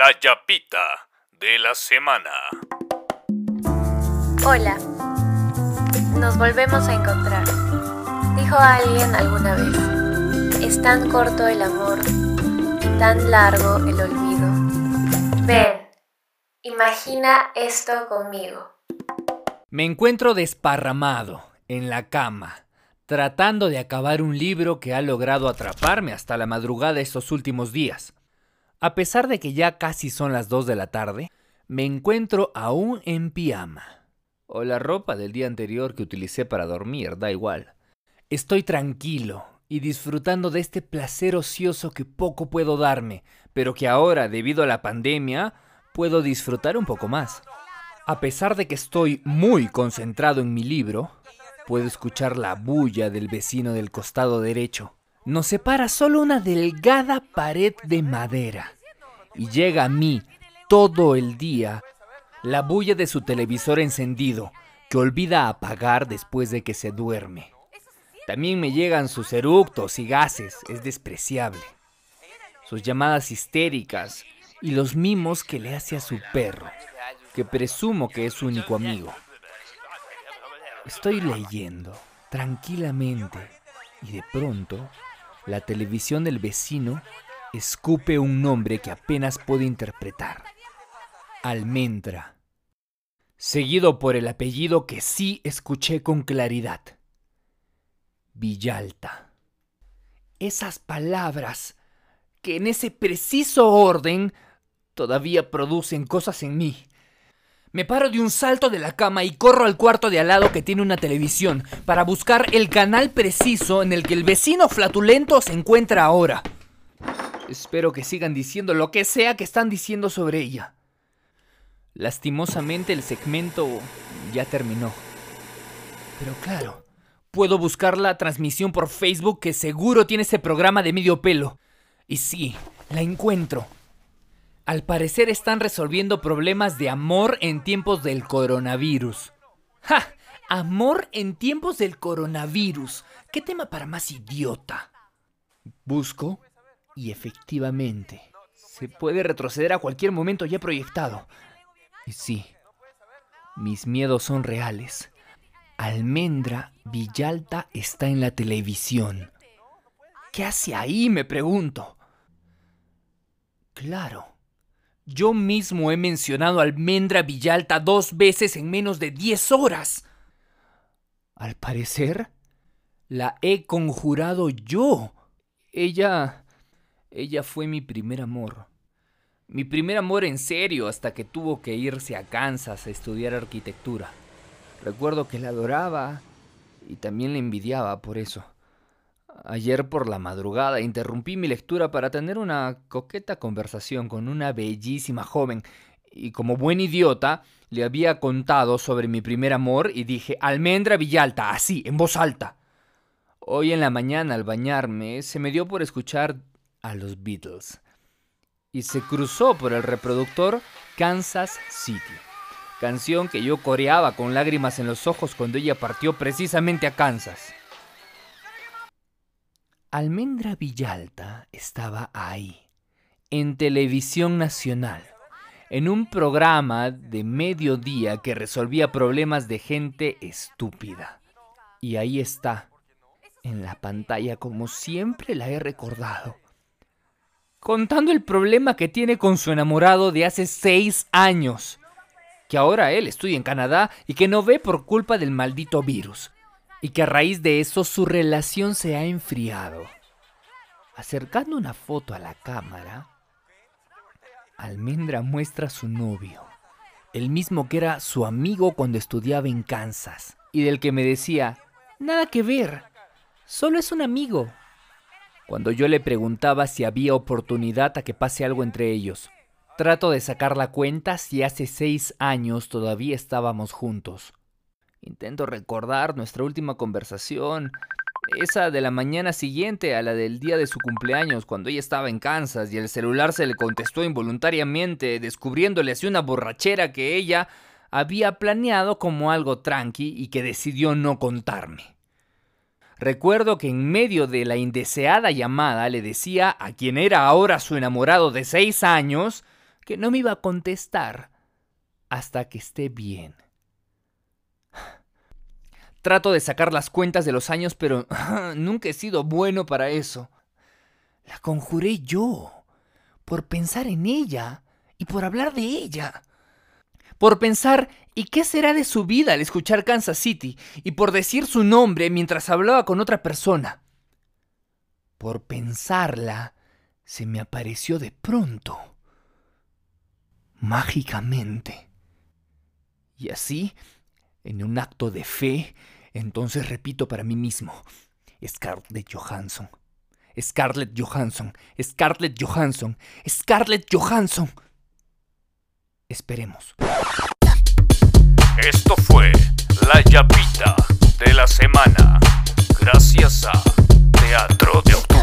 La Yapita de la semana. Hola, nos volvemos a encontrar. Dijo alguien alguna vez, es tan corto el amor y tan largo el olvido. Ven, imagina esto conmigo. Me encuentro desparramado en la cama, tratando de acabar un libro que ha logrado atraparme hasta la madrugada estos últimos días. A pesar de que ya casi son las 2 de la tarde, me encuentro aún en pijama. O la ropa del día anterior que utilicé para dormir, da igual. Estoy tranquilo y disfrutando de este placer ocioso que poco puedo darme, pero que ahora, debido a la pandemia, puedo disfrutar un poco más. A pesar de que estoy muy concentrado en mi libro, puedo escuchar la bulla del vecino del costado derecho nos separa solo una delgada pared de madera. Y llega a mí todo el día la bulla de su televisor encendido, que olvida apagar después de que se duerme. También me llegan sus eructos y gases, es despreciable. Sus llamadas histéricas y los mimos que le hace a su perro, que presumo que es su único amigo. Estoy leyendo tranquilamente y de pronto la televisión del vecino escupe un nombre que apenas puedo interpretar. Almendra. Seguido por el apellido que sí escuché con claridad. Villalta. Esas palabras que en ese preciso orden todavía producen cosas en mí. Me paro de un salto de la cama y corro al cuarto de al lado que tiene una televisión para buscar el canal preciso en el que el vecino flatulento se encuentra ahora. Espero que sigan diciendo lo que sea que están diciendo sobre ella. Lastimosamente el segmento ya terminó. Pero claro, puedo buscar la transmisión por Facebook que seguro tiene ese programa de medio pelo. Y sí, la encuentro. Al parecer están resolviendo problemas de amor en tiempos del coronavirus. ¡Ja! Amor en tiempos del coronavirus. ¿Qué tema para más idiota? Busco y efectivamente se puede retroceder a cualquier momento ya proyectado. Y sí, mis miedos son reales. Almendra Villalta está en la televisión. ¿Qué hace ahí? me pregunto. Claro, yo mismo he mencionado a Almendra Villalta dos veces en menos de diez horas. Al parecer, la he conjurado yo. Ella... ella fue mi primer amor. Mi primer amor en serio hasta que tuvo que irse a Kansas a estudiar arquitectura. Recuerdo que la adoraba y también la envidiaba por eso. Ayer por la madrugada interrumpí mi lectura para tener una coqueta conversación con una bellísima joven y como buen idiota le había contado sobre mi primer amor y dije Almendra Villalta, así, en voz alta. Hoy en la mañana al bañarme se me dio por escuchar a los Beatles y se cruzó por el reproductor Kansas City, canción que yo coreaba con lágrimas en los ojos cuando ella partió precisamente a Kansas. Almendra Villalta estaba ahí, en televisión nacional, en un programa de mediodía que resolvía problemas de gente estúpida. Y ahí está, en la pantalla como siempre la he recordado, contando el problema que tiene con su enamorado de hace seis años, que ahora él estudia en Canadá y que no ve por culpa del maldito virus y que a raíz de eso su relación se ha enfriado. Acercando una foto a la cámara, Almendra muestra a su novio, el mismo que era su amigo cuando estudiaba en Kansas, y del que me decía, nada que ver, solo es un amigo. Cuando yo le preguntaba si había oportunidad a que pase algo entre ellos, trato de sacar la cuenta si hace seis años todavía estábamos juntos. Intento recordar nuestra última conversación, esa de la mañana siguiente a la del día de su cumpleaños, cuando ella estaba en Kansas y el celular se le contestó involuntariamente, descubriéndole así una borrachera que ella había planeado como algo tranqui y que decidió no contarme. Recuerdo que en medio de la indeseada llamada le decía a quien era ahora su enamorado de seis años que no me iba a contestar hasta que esté bien. Trato de sacar las cuentas de los años, pero nunca he sido bueno para eso. La conjuré yo, por pensar en ella y por hablar de ella. Por pensar, ¿y qué será de su vida al escuchar Kansas City? Y por decir su nombre mientras hablaba con otra persona. Por pensarla, se me apareció de pronto. Mágicamente. Y así, en un acto de fe, entonces repito para mí mismo, Scarlett Johansson, Scarlett Johansson, Scarlett Johansson, Scarlett Johansson. Esperemos. Esto fue La Yapita de la Semana, gracias a Teatro de Octubre.